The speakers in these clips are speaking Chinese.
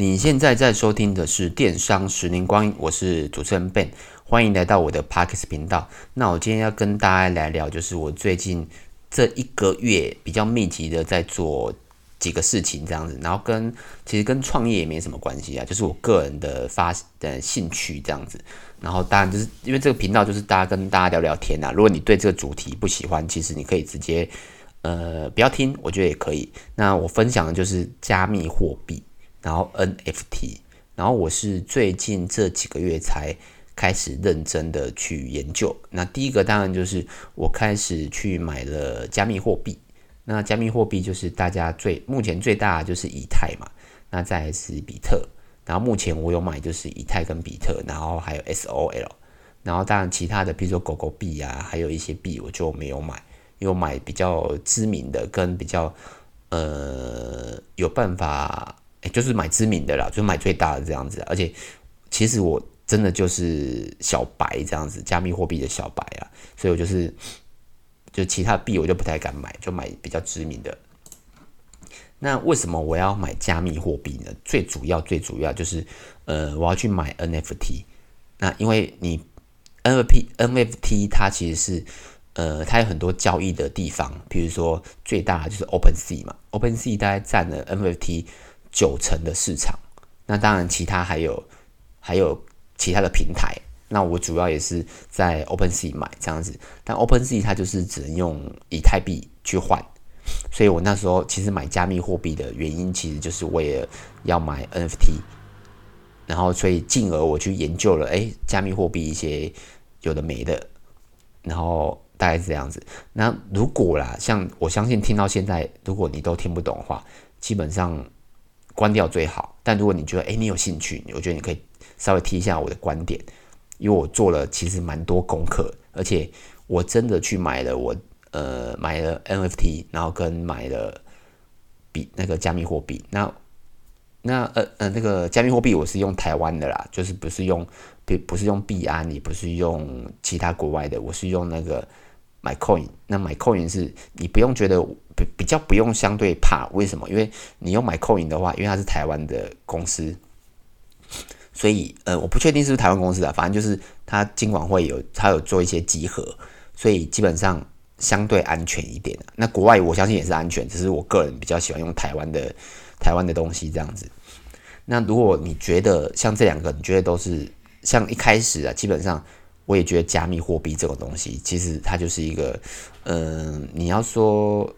你现在在收听的是电商十年光阴，我是主持人 Ben，欢迎来到我的 Podcast 频道。那我今天要跟大家来聊，就是我最近这一个月比较密集的在做几个事情，这样子，然后跟其实跟创业也没什么关系啊，就是我个人的发的兴趣这样子。然后当然就是因为这个频道就是大家跟大家聊聊天啊，如果你对这个主题不喜欢，其实你可以直接呃不要听，我觉得也可以。那我分享的就是加密货币。然后 NFT，然后我是最近这几个月才开始认真的去研究。那第一个当然就是我开始去买了加密货币。那加密货币就是大家最目前最大的就是以太嘛，那再是比特。然后目前我有买就是以太跟比特，然后还有 SOL。然后当然其他的，比如说狗狗币啊，还有一些币我就没有买，因为买比较知名的跟比较呃有办法。欸、就是买知名的啦，就买最大的这样子。而且，其实我真的就是小白这样子，加密货币的小白啊，所以我就是，就其他币我就不太敢买，就买比较知名的。那为什么我要买加密货币呢？最主要、最主要就是，呃，我要去买 NFT。那因为你 NFT NFT 它其实是，呃，它有很多交易的地方，比如说最大就是 OpenSea 嘛，OpenSea 大概占了 NFT。九成的市场，那当然其他还有还有其他的平台，那我主要也是在 OpenSea 买这样子，但 OpenSea 它就是只能用以太币去换，所以我那时候其实买加密货币的原因，其实就是为了要买 NFT，然后所以进而我去研究了，哎，加密货币一些有的没的，然后大概是这样子。那如果啦，像我相信听到现在，如果你都听不懂的话，基本上。关掉最好，但如果你觉得诶，你有兴趣，我觉得你可以稍微提一下我的观点，因为我做了其实蛮多功课，而且我真的去买了我呃买了 NFT，然后跟买了比那个加密货币，那那呃呃那个加密货币我是用台湾的啦，就是不是用不不是用币安，也不是用其他国外的，我是用那个。买 coin，那买 coin 是你不用觉得比较不用相对怕，为什么？因为你用买 coin 的话，因为它是台湾的公司，所以呃，我不确定是不是台湾公司的，反正就是它金管会有它有做一些集合，所以基本上相对安全一点。那国外我相信也是安全，只是我个人比较喜欢用台湾的台湾的东西这样子。那如果你觉得像这两个，你觉得都是像一开始啊，基本上。我也觉得加密货币这种东西，其实它就是一个，嗯、你要说，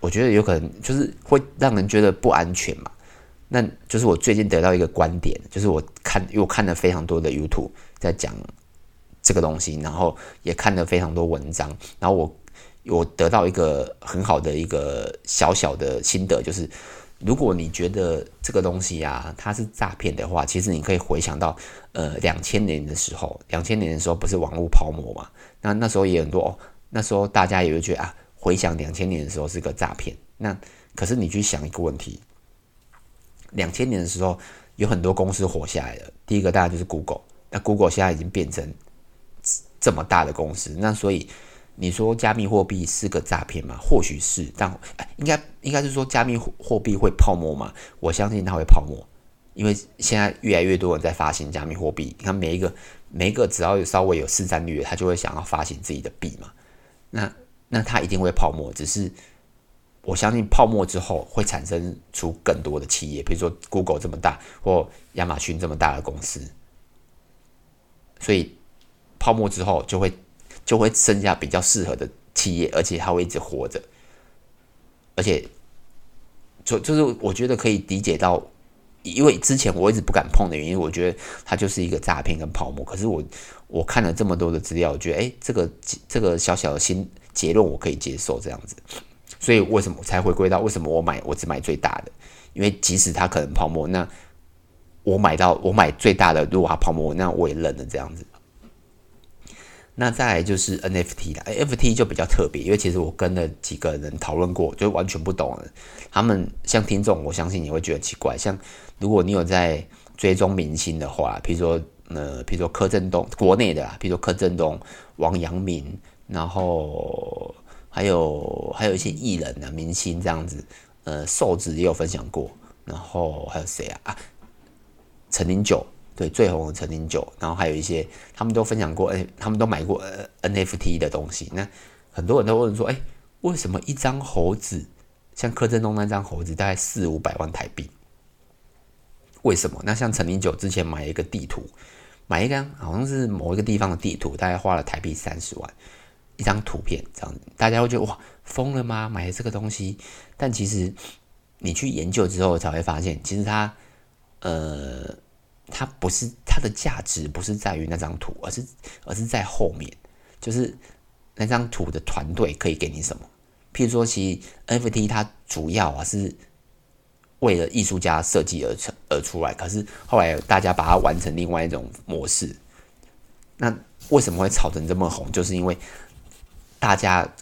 我觉得有可能就是会让人觉得不安全嘛。那就是我最近得到一个观点，就是我看，因为我看了非常多的 YouTube 在讲这个东西，然后也看了非常多文章，然后我我得到一个很好的一个小小的心得，就是。如果你觉得这个东西啊，它是诈骗的话，其实你可以回想到，呃，两千年的时候，两千年的时候不是网络泡沫嘛？那那时候也很多，哦，那时候大家也会觉得啊，回想两千年的时候是个诈骗。那可是你去想一个问题，两千年的时候有很多公司活下来了，第一个当然就是 Google，那 Google 现在已经变成这么大的公司，那所以。你说加密货币是个诈骗吗？或许是，但应该应该是说加密货币会泡沫吗？我相信它会泡沫，因为现在越来越多人在发行加密货币。你看每一个每一个只要有稍微有市占率，他就会想要发行自己的币嘛。那那它一定会泡沫，只是我相信泡沫之后会产生出更多的企业，比如说 Google 这么大或亚马逊这么大的公司，所以泡沫之后就会。就会剩下比较适合的企业，而且它会一直活着，而且就就是我觉得可以理解到，因为之前我一直不敢碰的原因，我觉得它就是一个诈骗跟泡沫。可是我我看了这么多的资料，我觉得哎，这个这个小小的心结论我可以接受这样子。所以为什么才回归到为什么我买我只买最大的？因为即使它可能泡沫，那我买到我买最大的，如果它泡沫，那我也认了这样子。那再来就是 NFT 啦，NFT 就比较特别，因为其实我跟了几个人讨论过，就完全不懂了。他们像听众，我相信你会觉得奇怪。像如果你有在追踪明星的话，比如说呃，比如说柯震东，国内的啦，比如说柯震东、王阳明，然后还有还有一些艺人啊、明星这样子，呃，瘦子也有分享过。然后还有谁啊？啊，陈零九，对，最红的陈零九，然后还有一些，他们都分享过，哎，他们都买过 NFT 的东西。那很多人都问说，哎，为什么一张猴子，像柯震东那张猴子，大概四五百万台币？为什么？那像陈零九之前买一个地图，买一张好像是某一个地方的地图，大概花了台币三十万一张图片，这样子，大家会觉得哇，疯了吗？买了这个东西？但其实你去研究之后才会发现，其实它，呃，它不是它的价值不是在于那张图，而是而是在后面，就是那张图的团队可以给你什么。譬如说，其实 NFT 它主要啊是。为了艺术家设计而成而出来，可是后来大家把它玩成另外一种模式。那为什么会炒成这么红？就是因为大家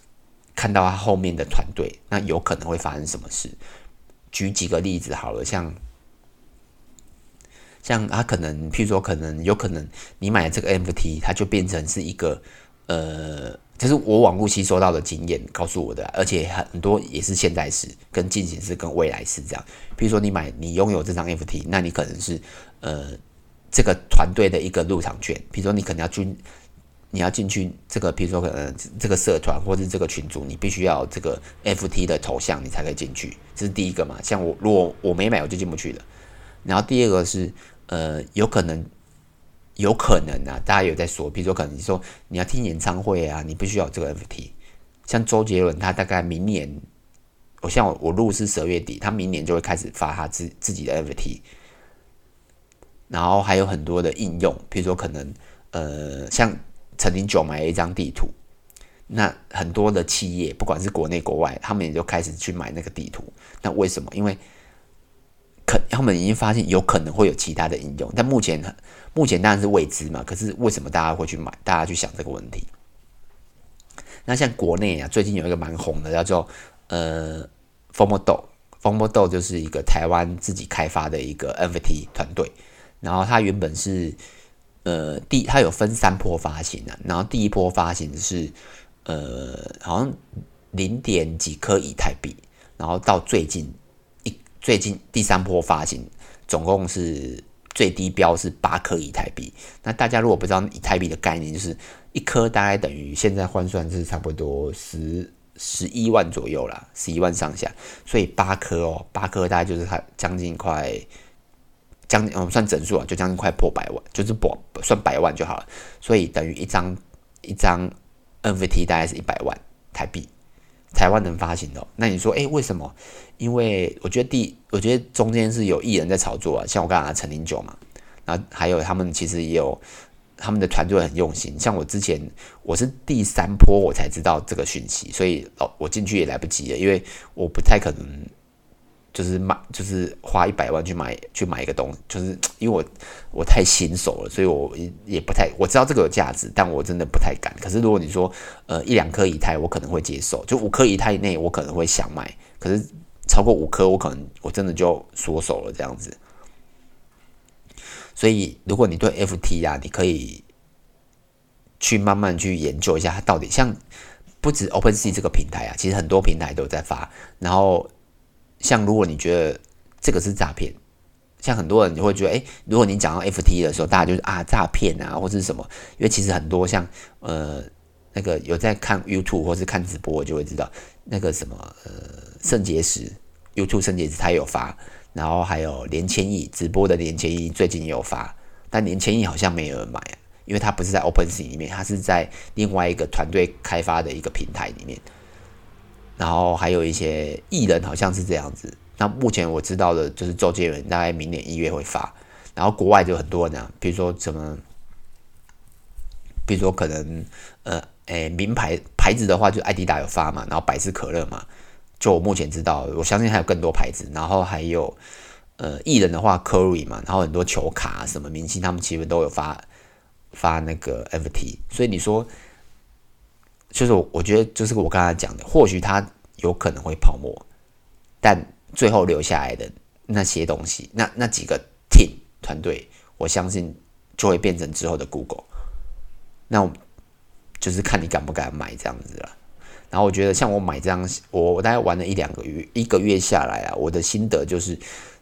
看到他后面的团队，那有可能会发生什么事？举几个例子好了，像像他可能，譬如说，可能有可能你买这个 NFT，它就变成是一个呃。就是我网络吸收到的经验告诉我的，而且很多也是现在时、跟进行式、跟未来式这样。譬如说你买、你拥有这张 FT，那你可能是呃这个团队的一个入场券。比如说你可能要进，你要进去这个，比如说可能这个社团或者这个群组，你必须要这个 FT 的头像，你才可以进去。这是第一个嘛。像我如果我没买，我就进不去了。然后第二个是呃有可能。有可能啊，大家有在说，比如说可能你说你要听演唱会啊，你必须要这个 FT。像周杰伦，他大概明年，我像我我录是十二月底，他明年就会开始发他自自己的 FT。然后还有很多的应用，比如说可能呃，像陈零九买了一张地图，那很多的企业，不管是国内国外，他们也就开始去买那个地图。那为什么？因为可他们已经发现有可能会有其他的应用，但目前目前当然是未知嘛。可是为什么大家会去买？大家去想这个问题。那像国内啊，最近有一个蛮红的，叫做呃 FOMO，FOMO 豆就是一个台湾自己开发的一个 NFT 团队。然后它原本是呃第它有分三波发行的，啊，然后第一波发行是呃好像零点几颗以太币，然后到最近一。最近第三波发行，总共是最低标是八颗以太币。那大家如果不知道以太币的概念，就是一颗大概等于现在换算是差不多十十一万左右啦，十一万上下。所以八颗哦，八颗大概就是它将近快将近我们算整数啊，就将近快破百万，就是破算百万就好了。所以等于一张一张 NFT 大概是一百万台币。台湾能发行的，那你说，哎、为什么？因为我觉得第，我觉得中间是有艺人在炒作啊，像我刚才陈零九嘛，然后还有他们其实也有他们的团队很用心。像我之前我是第三波我才知道这个讯息，所以哦，我进去也来不及了，因为我不太可能。就是买，就是花一百万去买去买一个东西，就是因为我我太新手了，所以我也不太我知道这个有价值，但我真的不太敢。可是如果你说呃一两颗以太，我可能会接受；就五颗以太以内，我可能会想买。可是超过五颗，我可能我真的就缩手了这样子。所以如果你对 FT 啊，你可以去慢慢去研究一下，它到底像不止 OpenSea 这个平台啊，其实很多平台都在发，然后。像如果你觉得这个是诈骗，像很多人就会觉得，哎，如果你讲到 FT 的时候，大家就是啊诈骗啊，或是什么？因为其实很多像呃那个有在看 YouTube 或是看直播，就会知道那个什么呃肾结石 YouTube 肾结石他有发，然后还有连千亿直播的连千亿最近也有发，但连千亿好像没有人买啊，因为他不是在 OpenSea 里面，他是在另外一个团队开发的一个平台里面。然后还有一些艺人好像是这样子。那目前我知道的就是周杰伦，大概明年一月会发。然后国外就很多人啊，比如说什么，比如说可能呃，诶，名牌牌子的话，就艾迪达有发嘛，然后百事可乐嘛。就我目前知道，我相信还有更多牌子。然后还有呃，艺人的话，Curry 嘛，然后很多球卡什么明星，他们其实都有发发那个 FT。所以你说。就是我，我觉得就是我刚才讲的，或许它有可能会泡沫，但最后留下来的那些东西，那那几个 team 团队，我相信就会变成之后的 Google。那我就是看你敢不敢买这样子了。然后我觉得，像我买这样，我我大概玩了一两个月，一个月下来啊，我的心得就是，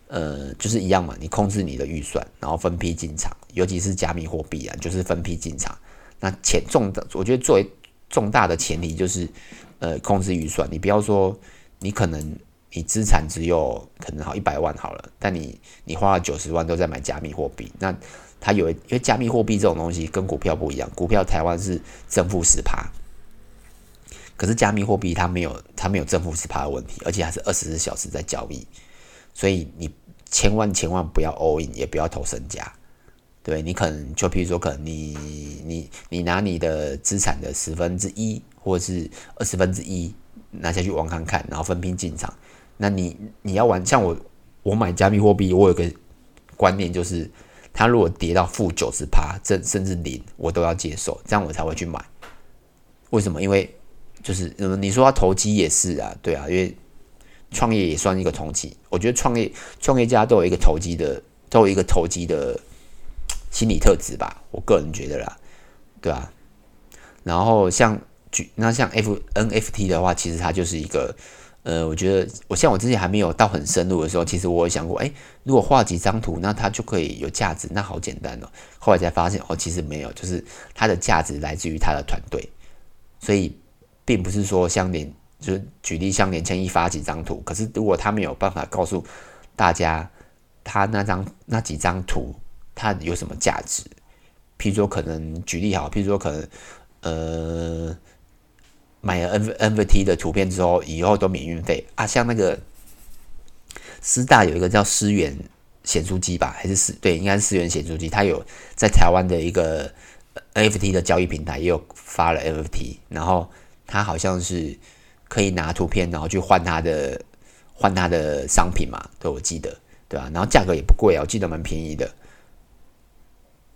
呃，就是一样嘛，你控制你的预算，然后分批进场，尤其是加密货币啊，就是分批进场。那钱重的，我觉得作为重大的前提就是，呃，控制预算。你不要说你可能你资产只有可能好一百万好了，但你你花了九十万都在买加密货币，那它有因为加密货币这种东西跟股票不一样，股票台湾是正负十趴，可是加密货币它没有它没有正负十趴的问题，而且还是二十四小时在交易。所以你千万千万不要 all in，也不要投身家，对，你可能就譬如说，可能你你你拿你的资产的十分之一或者是二十分之一拿下去玩看看，然后分批进场。那你你要玩，像我我买加密货币，我有个观念就是，它如果跌到负九十趴，甚甚至零，我都要接受，这样我才会去买。为什么？因为就是你说要投机也是啊，对啊，因为。创业也算一个投机，我觉得创业创业家都有一个投机的，都有一个投机的心理特质吧，我个人觉得啦，对吧、啊？然后像举那像 F NFT 的话，其实它就是一个，呃，我觉得我像我之前还没有到很深入的时候，其实我有想过，哎，如果画几张图，那它就可以有价值，那好简单哦。后来才发现，哦，其实没有，就是它的价值来自于它的团队，所以并不是说相连。就是举例，像连千一发几张图，可是如果他没有办法告诉大家他那张那几张图它有什么价值，譬如说可能举例好，譬如说可能呃买了 N NFT 的图片之后，以后都免运费啊，像那个师大有一个叫思源显书机吧，还是思对，应该是思源显书机，它有在台湾的一个 NFT 的交易平台也有发了 NFT，然后它好像是。可以拿图片，然后去换他的换他的商品嘛？对，我记得，对吧？然后价格也不贵啊，我记得蛮便宜的。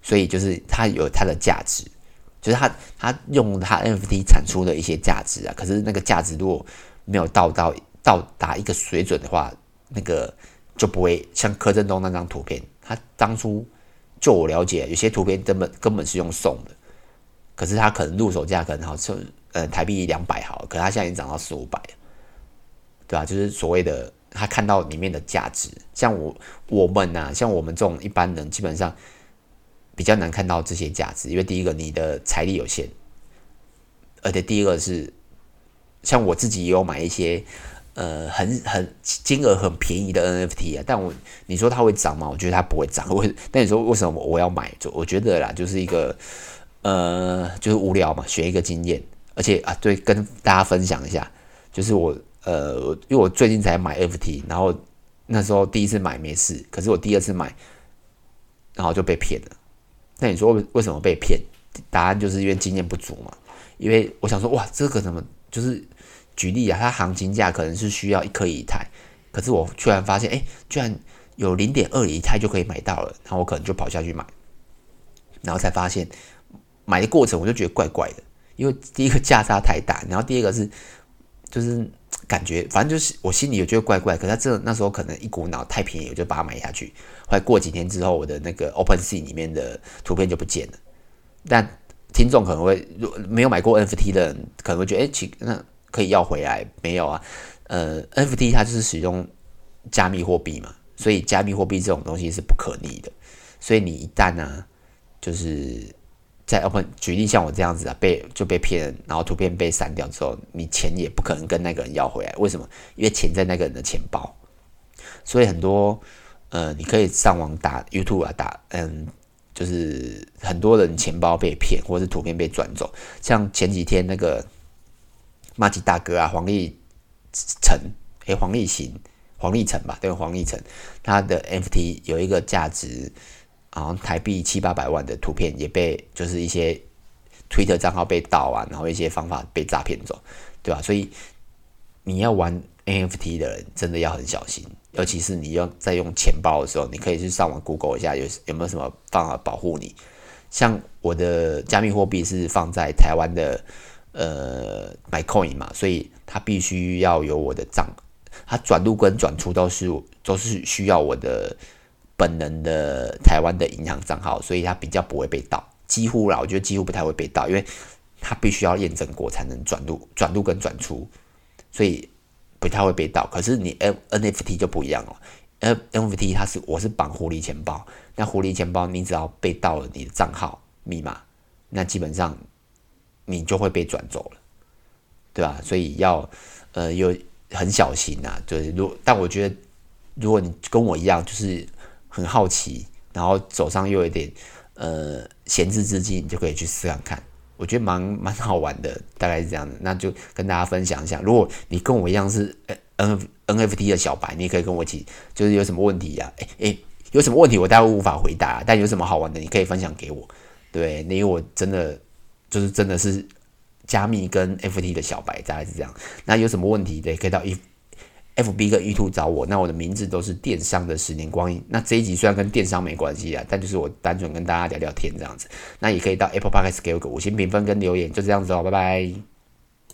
所以就是它有它的价值，就是它它用它 NFT 产出的一些价值啊。可是那个价值如果没有到到到达一个水准的话，那个就不会像柯震东那张图片。他当初就我了解，有些图片根本根本是用送的，可是他可能入手价可能好像。呃，台币两百好，可是它现在已经涨到四五百，对吧？就是所谓的他看到里面的价值，像我我们呐，像我们这种一般人，基本上比较难看到这些价值，因为第一个你的财力有限，而且第一个是像我自己也有买一些呃很很金额很便宜的 NFT 啊，但我你说它会涨吗？我觉得它不会涨。为但你说为什么我要买？就我觉得啦，就是一个呃，就是无聊嘛，学一个经验。而且啊，对，跟大家分享一下，就是我呃，因为我最近才买 FT，然后那时候第一次买没事，可是我第二次买，然后就被骗了。那你说为什么被骗？答案就是因为经验不足嘛。因为我想说，哇，这个怎么就是举例啊？它行情价可能是需要一颗以太，可是我突然发现，哎，居然有零点二以太就可以买到了，然后我可能就跑下去买，然后才发现买的过程我就觉得怪怪的。因为第一个价差太大，然后第二个是就是感觉，反正就是我心里有觉得怪怪。可是他这那时候可能一股脑太便宜，我就把它买下去。后来过几天之后，我的那个 OpenSea 里面的图片就不见了。但听众可能会，如没有买过 NFT 的人可能会觉得，哎，其那可以要回来没有啊？呃，NFT 它就是使用加密货币嘛，所以加密货币这种东西是不可逆的。所以你一旦呢、就是。在 Open 举例，像我这样子啊，被就被骗，然后图片被删掉之后，你钱也不可能跟那个人要回来。为什么？因为钱在那个人的钱包。所以很多呃，你可以上网打 YouTube 啊，打嗯，就是很多人钱包被骗，或者是图片被转走。像前几天那个麻吉大哥啊，黄立成，诶，黄立行，黄立成吧，对，黄立成，他的 NFT 有一个价值。好像台币七八百万的图片也被，就是一些 Twitter 账号被盗啊，然后一些方法被诈骗走，对吧？所以你要玩 NFT 的人真的要很小心，尤其是你用在用钱包的时候，你可以去上网 Google 一下有有没有什么方法保护你。像我的加密货币是放在台湾的呃 MyCoin 嘛，所以它必须要有我的账，它转入跟转出都是都是需要我的。本人的台湾的银行账号，所以他比较不会被盗，几乎啦，我觉得几乎不太会被盗，因为他必须要验证过才能转入、转入跟转出，所以不太会被盗。可是你 N NFT 就不一样哦，NFT 它是我是绑狐狸钱包，那狐狸钱包你只要被盗了你的账号密码，那基本上你就会被转走了，对吧？所以要呃有很小心呐、啊，就是如但我觉得如果你跟我一样，就是很好奇，然后手上又有点呃闲置资金，你就可以去试看看。我觉得蛮蛮好玩的，大概是这样的。那就跟大家分享一下，如果你跟我一样是 N NFT 的小白，你也可以跟我一起，就是有什么问题呀、啊？诶、欸、诶、有什么问题我待会无法回答，但有什么好玩的，你可以分享给我。对，因为我真的就是真的是加密跟 FT 的小白，大概是这样。那有什么问题的，可以到 FB 跟 YouTube 找我。那我的名字都是电商的十年光阴。那这一集虽然跟电商没关系啊，但就是我单纯跟大家聊聊天这样子。那也可以到 Apple Podcast 给我个五星评分跟留言，就这样子哦，拜拜。